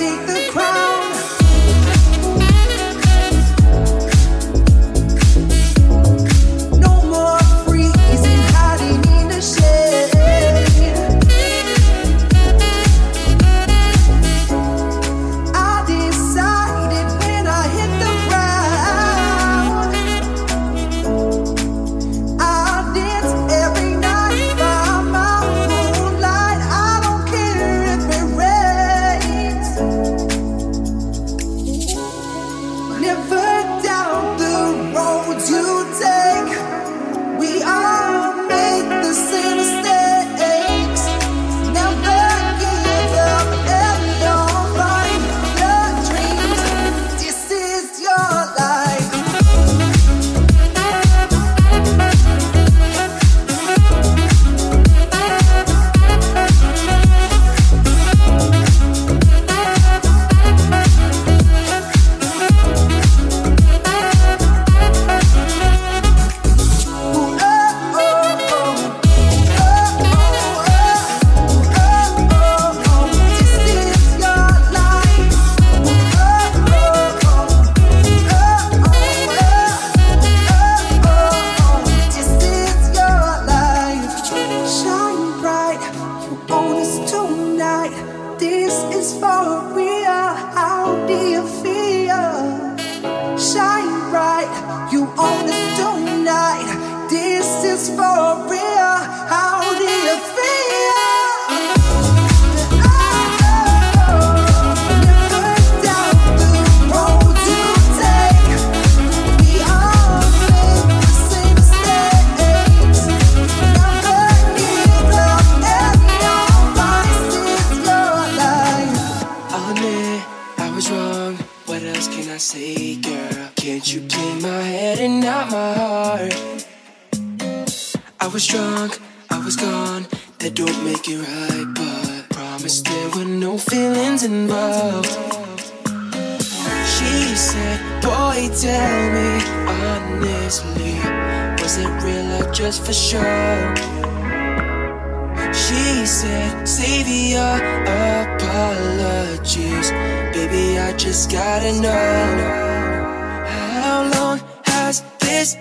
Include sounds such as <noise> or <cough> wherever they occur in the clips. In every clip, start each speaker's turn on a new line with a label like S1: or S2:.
S1: take the right, but promised there were no feelings involved. She said, Boy, tell me honestly, was it real or just for show? She said, Save your apologies, baby, I just gotta know. How long has this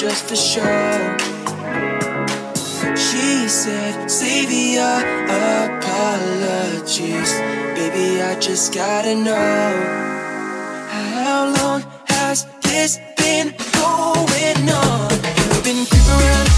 S1: just for show. She said, Save your apologies. Baby, I just gotta know. How long has this been going on? You've been
S2: creeping around.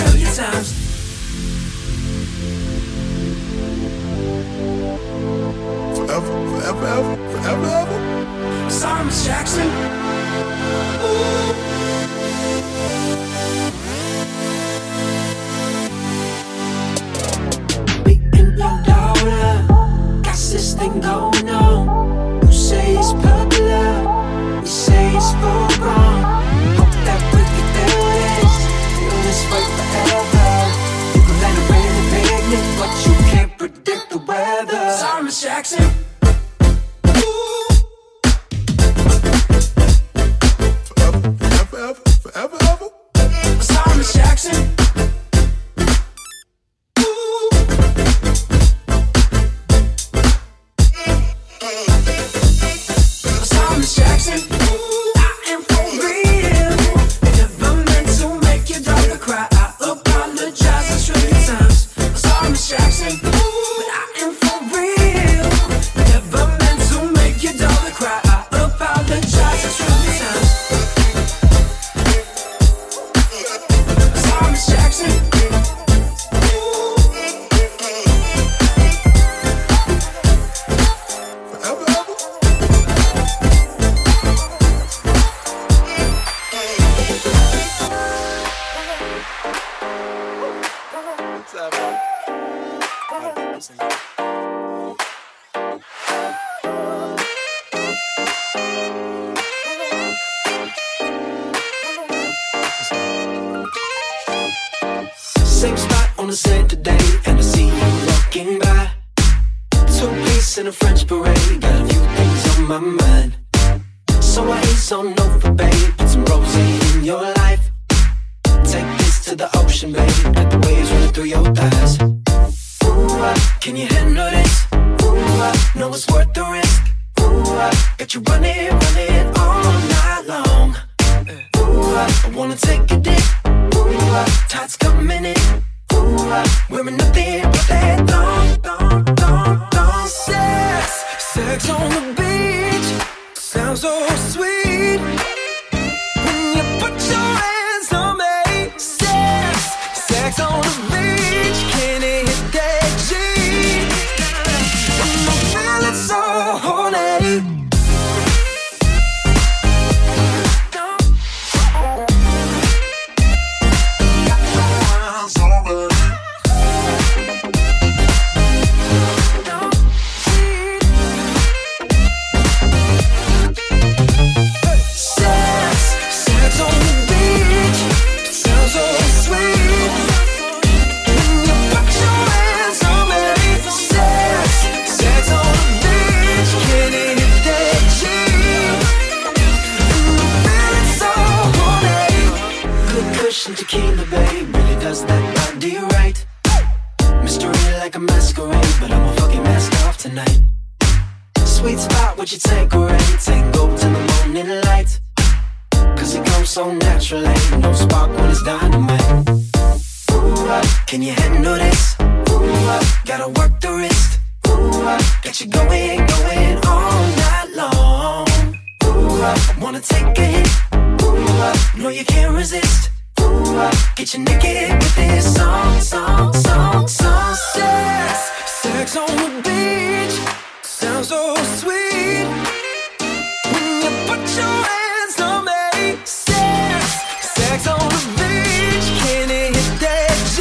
S2: trillion times.
S3: Forever, forever, forever.
S2: Sorry, Miss Jackson. Got this thing going on. Thomas Jackson. to say today, and I see you walking by. Two piece in a French parade, got a few things on my mind. So I ain't on no like a masquerade, but I'm a fucking mask off tonight. Sweet spot, would you take a ride? Tango to the morning light. Cause it comes so naturally, no spark when it's dynamite. Ooh, uh, can you handle this? Ooh, uh, gotta work the wrist. Ooh, uh, got you going, going all night long. Ooh, uh, wanna take a hit? Ooh, uh, no, you can't resist. Ooh, uh, get you naked with this song, song, song, song. Sex, sex on the beach sounds so sweet. When you put your hands on me, sex, sex on the beach, can it hit that G?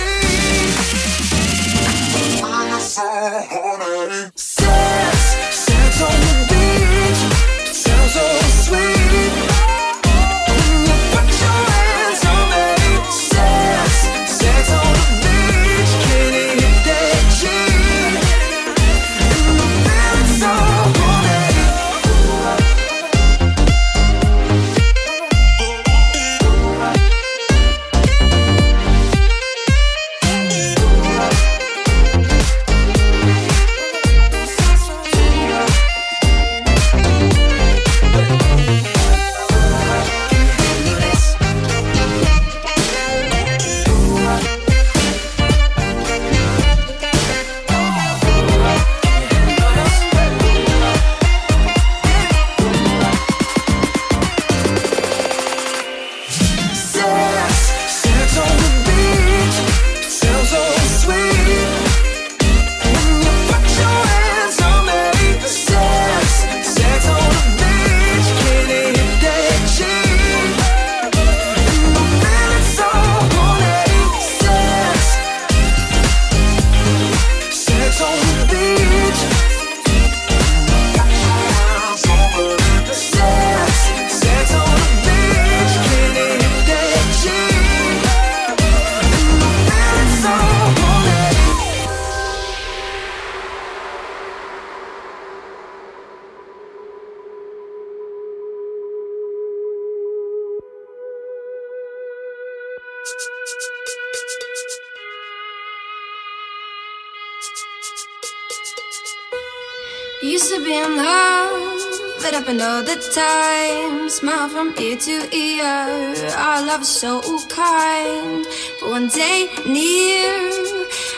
S4: Happened all the time. Smile from ear to ear. Our love is so kind. But one day near,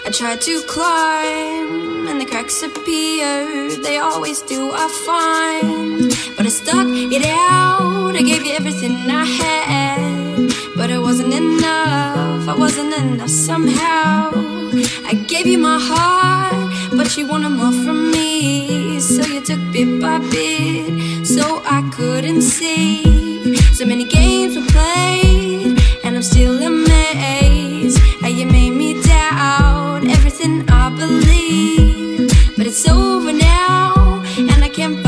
S4: I tried to climb, and the cracks appeared. They always do, I find. But I stuck it out. I gave you everything I had. But it wasn't enough. I wasn't enough somehow. I gave you my heart, but you wanted more from me. So you took bit by bit, so I couldn't see. So many games were played, and I'm still amazed how you made me doubt everything I believe. But it's over now, and I can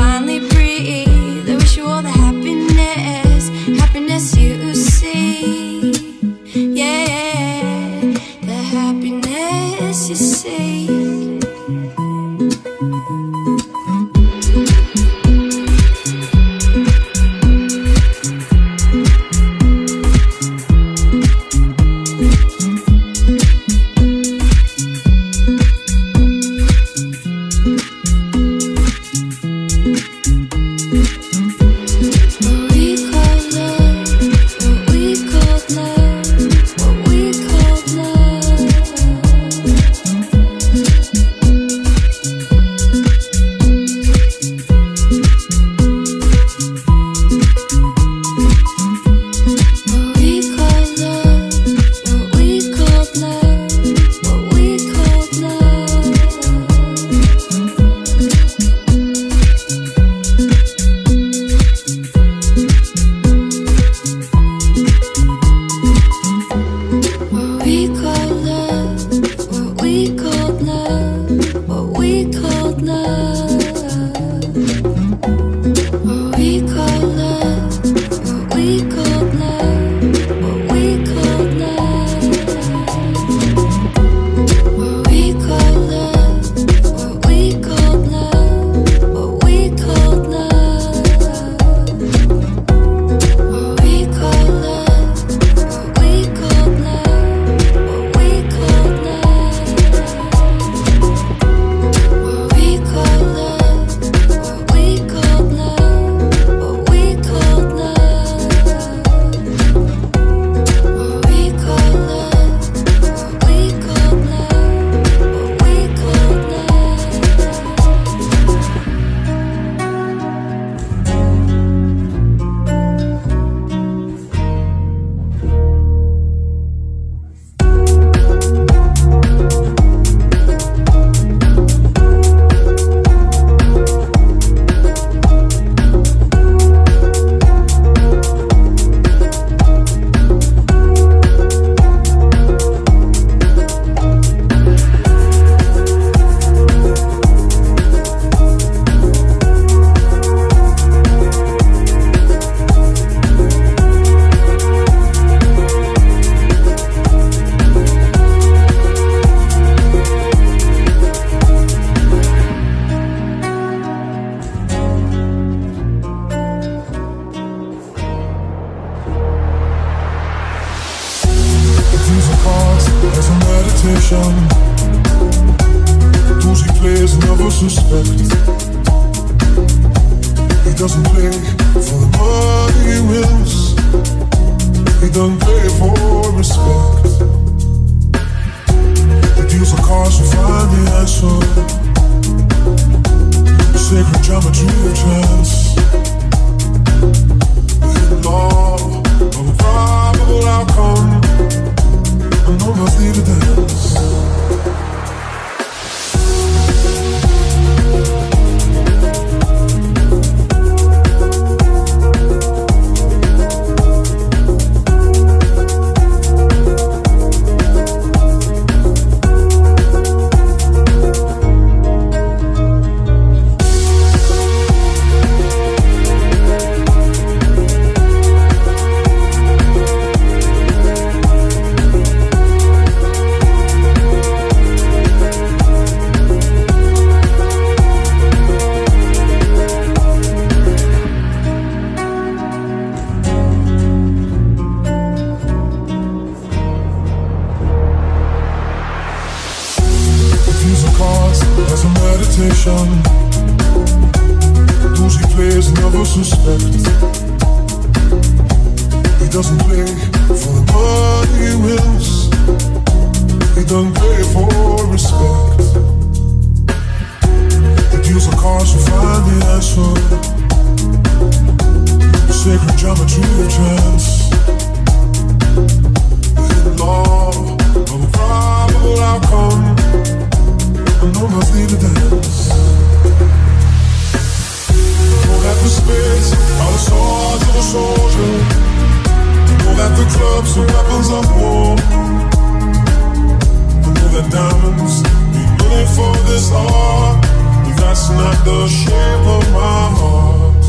S4: the
S5: shape of my heart.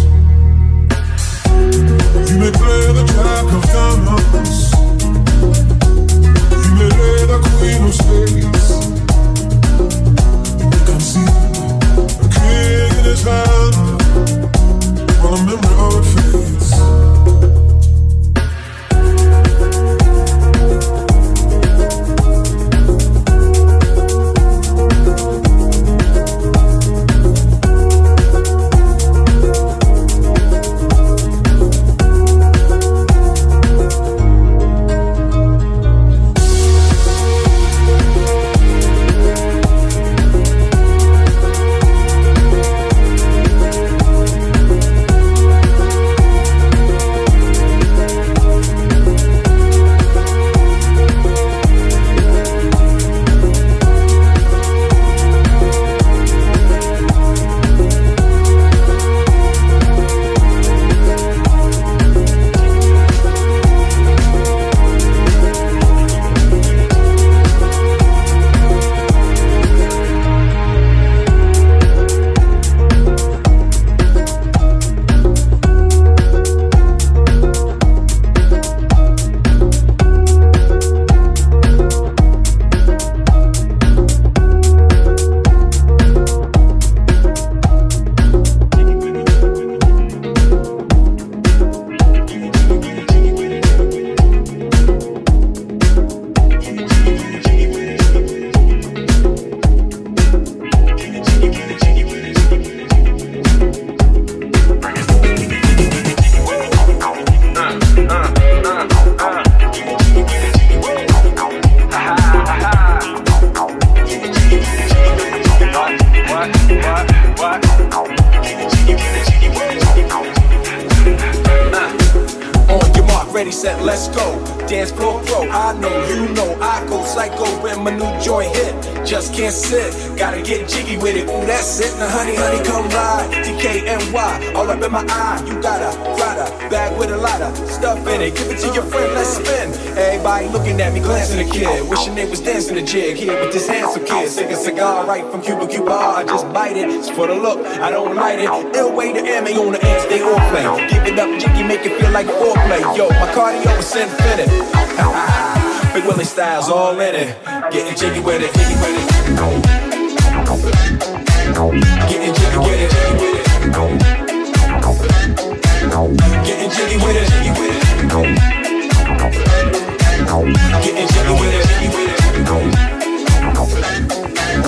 S5: You may play the jack of diamonds. You may lay the queen of spades.
S3: Right from Cuba Cuba. I just bite it. It's for the look, I don't light it. Ill way to ammo on the end, they all play. Give it up, jiggy, make it feel like foreplay. Yo, my cardio is infinite. <laughs> Big Willie styles all in it. Getting jiggy with it, jiggy with it. Getting jiggy with it, jiggy with it.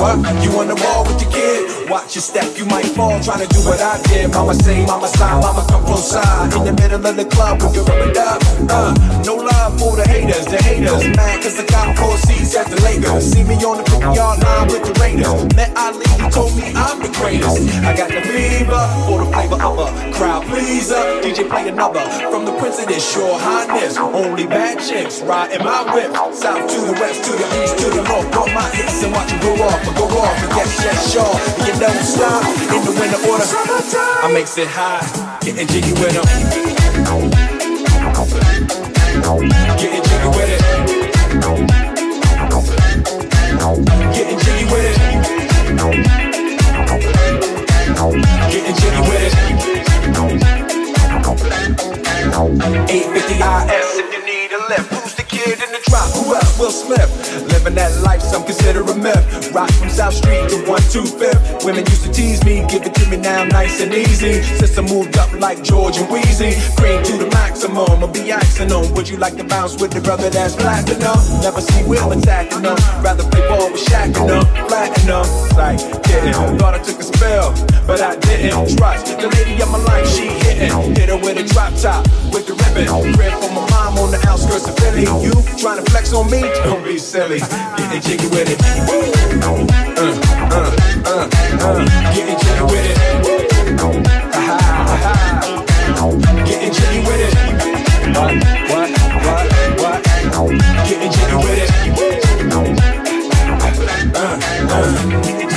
S3: You on the wall with your kid? Watch your step, you might fall trying to do what I did. Mama say, mama sign, mama come close side. In the middle of the club with your rubber dub. Uh, no love for the haters, the haters. Mad cause I got four seats at the Lakers. See me on the 50 yard line with the Raiders. Met Ali, he told me I'm greatest. I got the fever for the flavor of a crowd pleaser. DJ play another from the Prince of this your highness. Only bad chicks riding my whip. South to the west, to the east, to the north. Got my hits and watch them go off, but go off and yes, yes, sure. You don't stop in the winter order. I makes it high, getting jiggy with them. Getting jiggy Will
S6: Smith. Living that life, some consider a myth. Rock from South Street to 125th. Women used to tease me, give it to me now, nice and easy. Since I moved up like George and Weezy, cream to the maximum. I'll be asking them, Would you like to bounce with the brother that's platinum? Never see Will attacking them. Rather play ball with Shaq and them. Platinum, like kidding. Thought I took a spell, but I didn't. Trust the lady of my life, she hitting. Hit her with a drop top, with the ribbon. Rip from my mom on the outskirts of Philly. You trying to flex on me? Don't be silly. Getting jiggy with it. Uh, uh, uh, uh. Getting jiggy with it. With it. What, what, what, what? Getting jiggy with it. Uh, uh.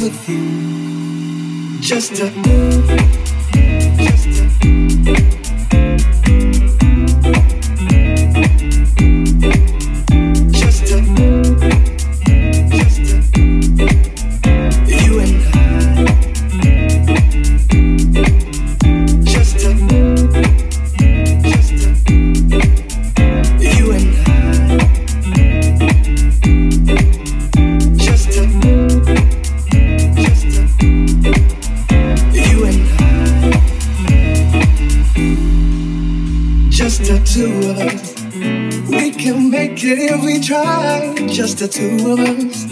S7: with you. Just a, just a. Just the two of us.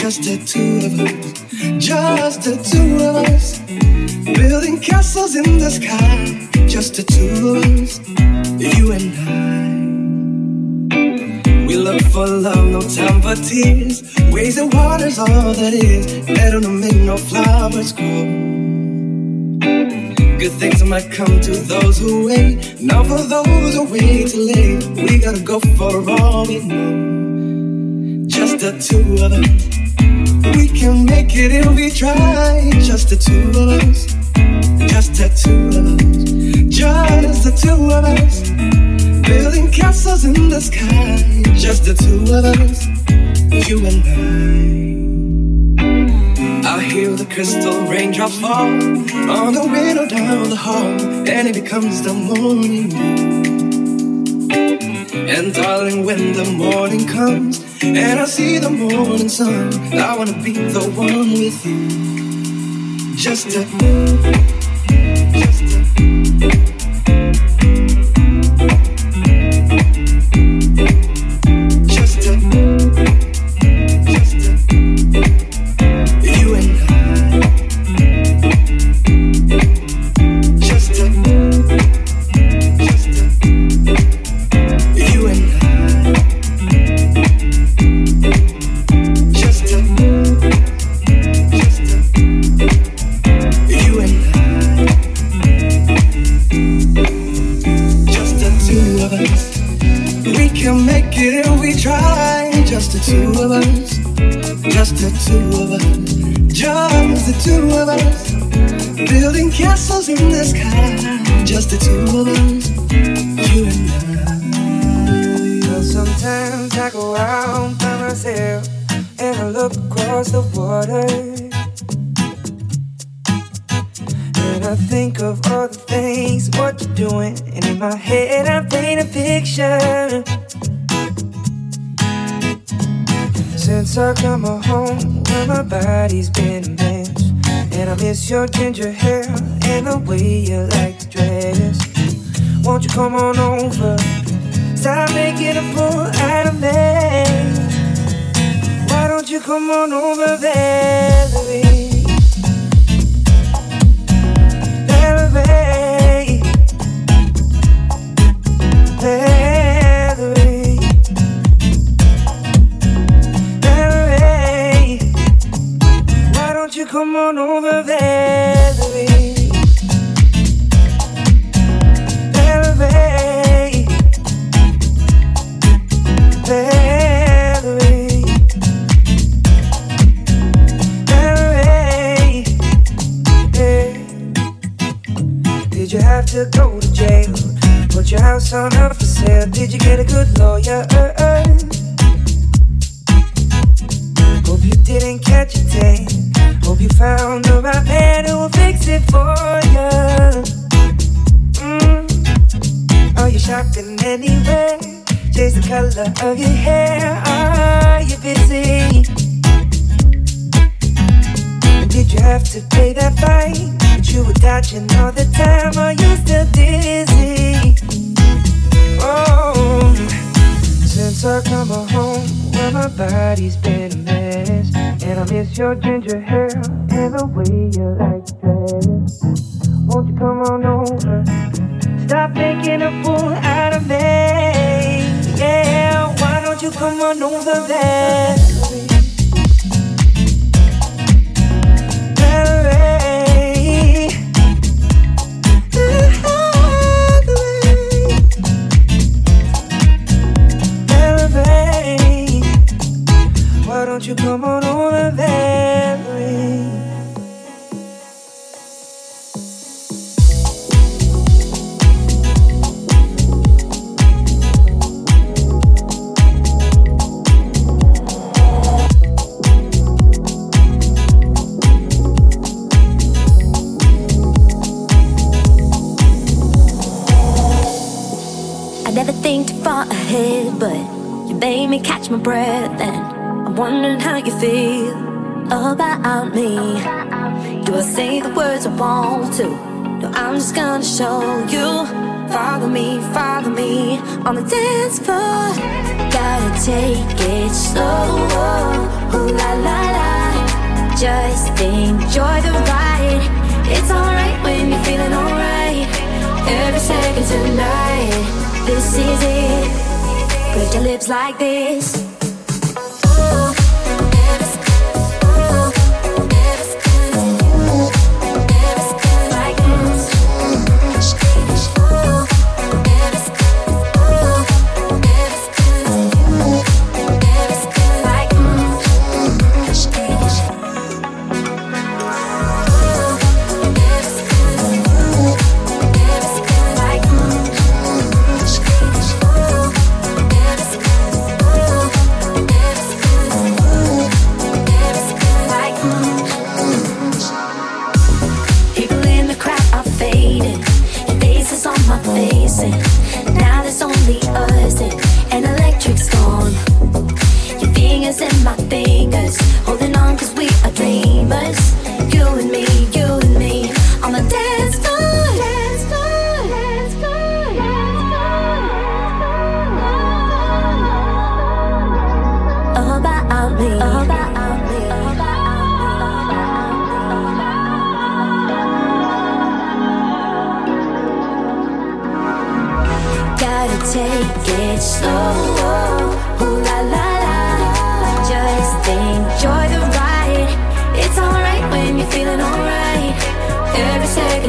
S7: Just the two of us. Just the two of us. Building castles in the sky. Just the two of us. You and I. We look for love, no time for tears. Ways and waters, all that is. Better to make no flowers grow. Good things might come to those who wait. not for those who wait too late, we gotta go for all we know. The two of us. We can make it if we try. Just the two of us. Just the two of us. Just the two of us. Building castles in the sky. Just the two of us. You and I. I hear the crystal raindrops fall on the window down the hall, and it becomes the morning. And darling, when the morning comes and I see the morning sun, I wanna be the one with you. Just to, just. I
S8: Why don't you come on over? I
S9: never think too far ahead, but you made me catch my breath, you feel about me. Do I say the words I want to? No, I'm just gonna show you. Follow me, follow me on the dance floor.
S4: Gotta take it slow. Ooh la la la. Just enjoy the ride. It's alright when you're feeling alright. Every second tonight. This is it. Put your lips like this. Now there's only us, and, and electric's gone. Your fingers and my fingers holding.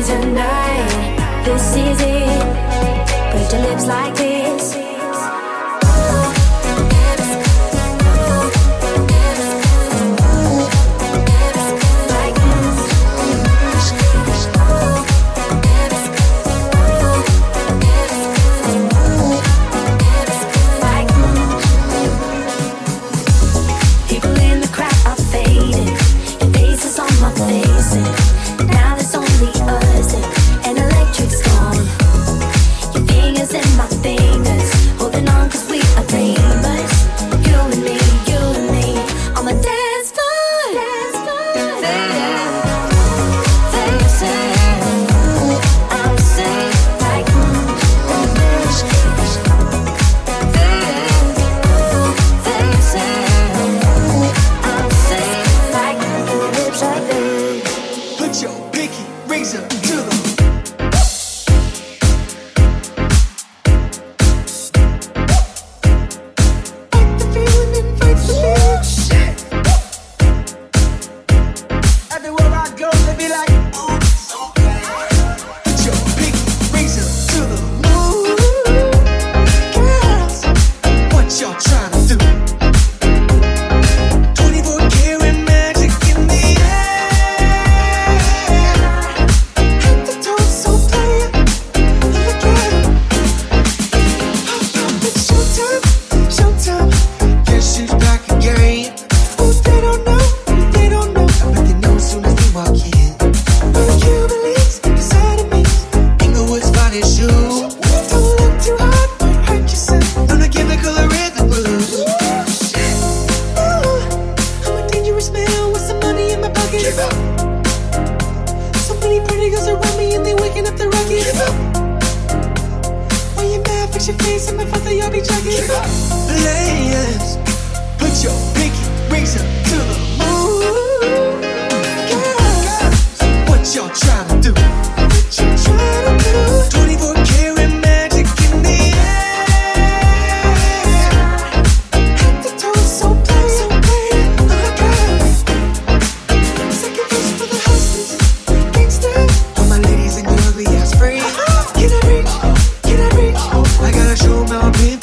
S4: is night. This is it.
S9: razor to the I'll be.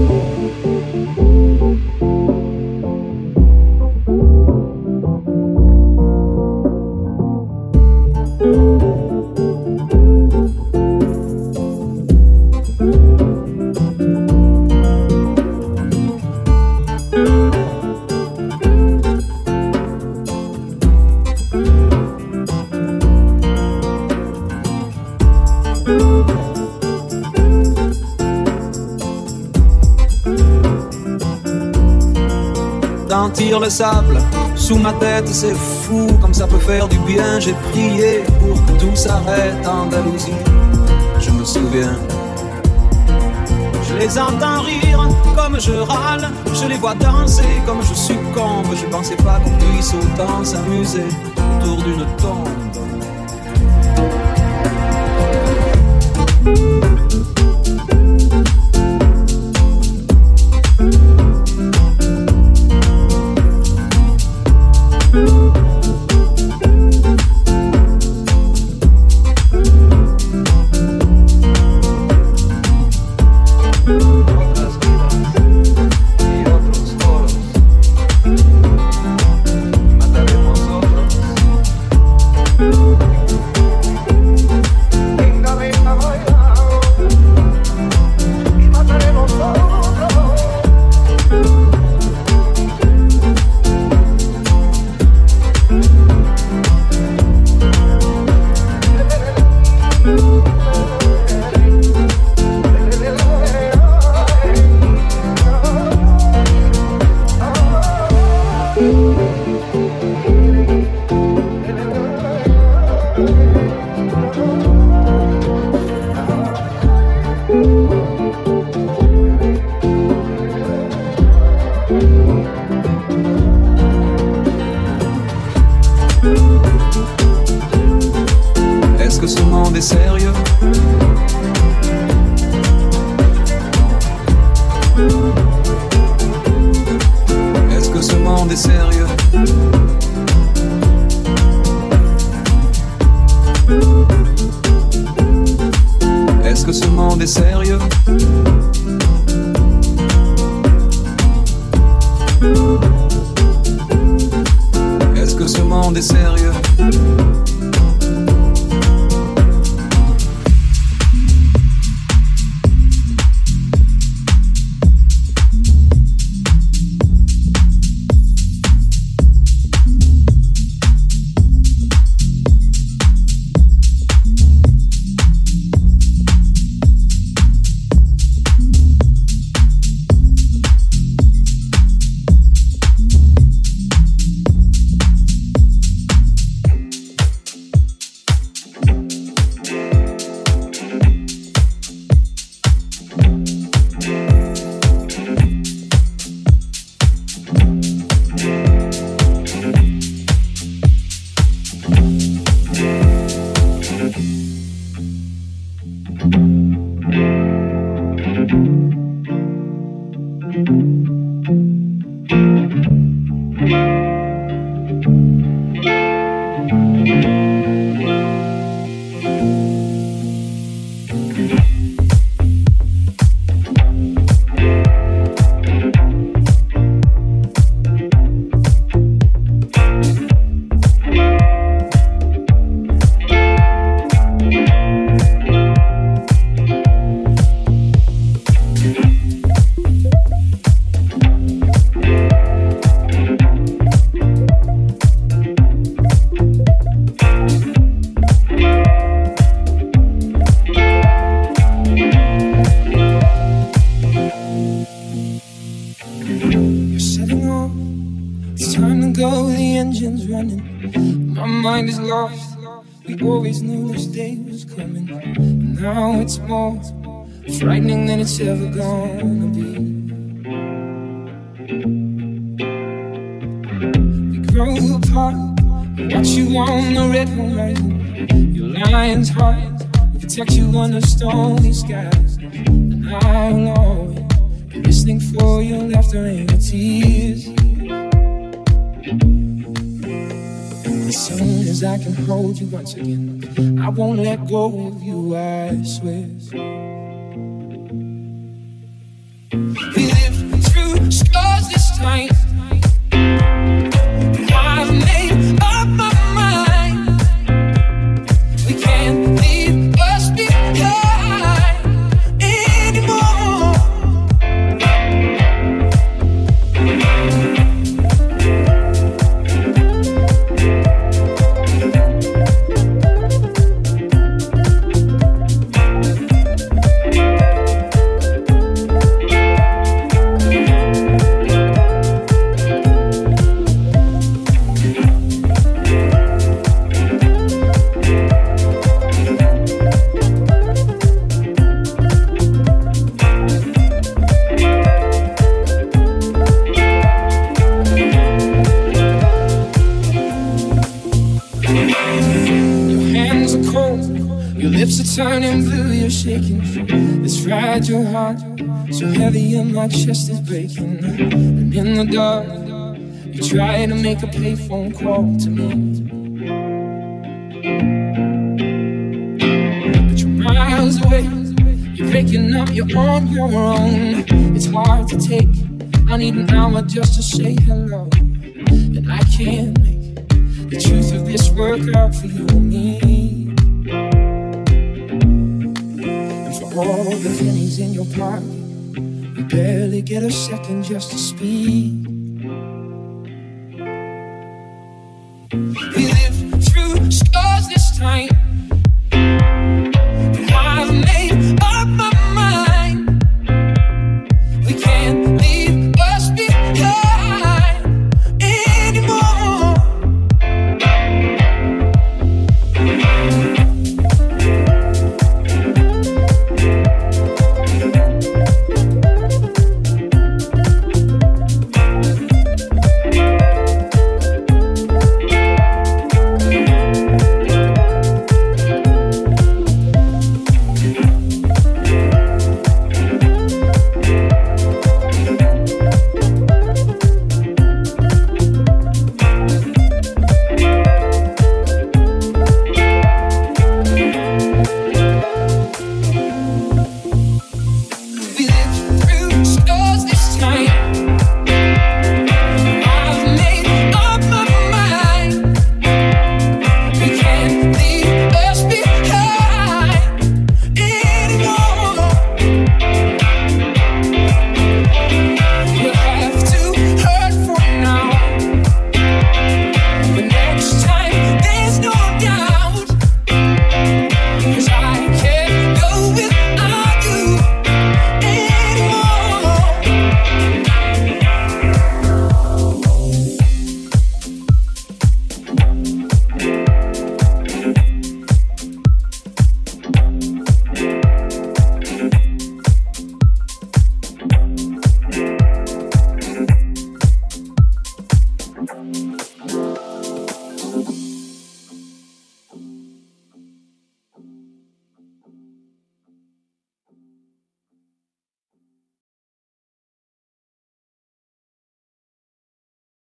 S10: Le sable sous ma tête, c'est fou comme ça peut faire du bien. J'ai prié pour que tout s'arrête en Andalousie. Je me souviens. Je les entends rire comme je râle, je les vois danser comme je succombe. Je pensais pas qu'on puisse autant s'amuser autour d'une tombe.
S2: Make a payphone call to me. But you're miles away, you're breaking up, you're on your own. It's hard to take, I need an hour just to say hello. And I can't make the truth of this work out for you and me. And for all the pennies in your pocket, you barely get a second just to speak.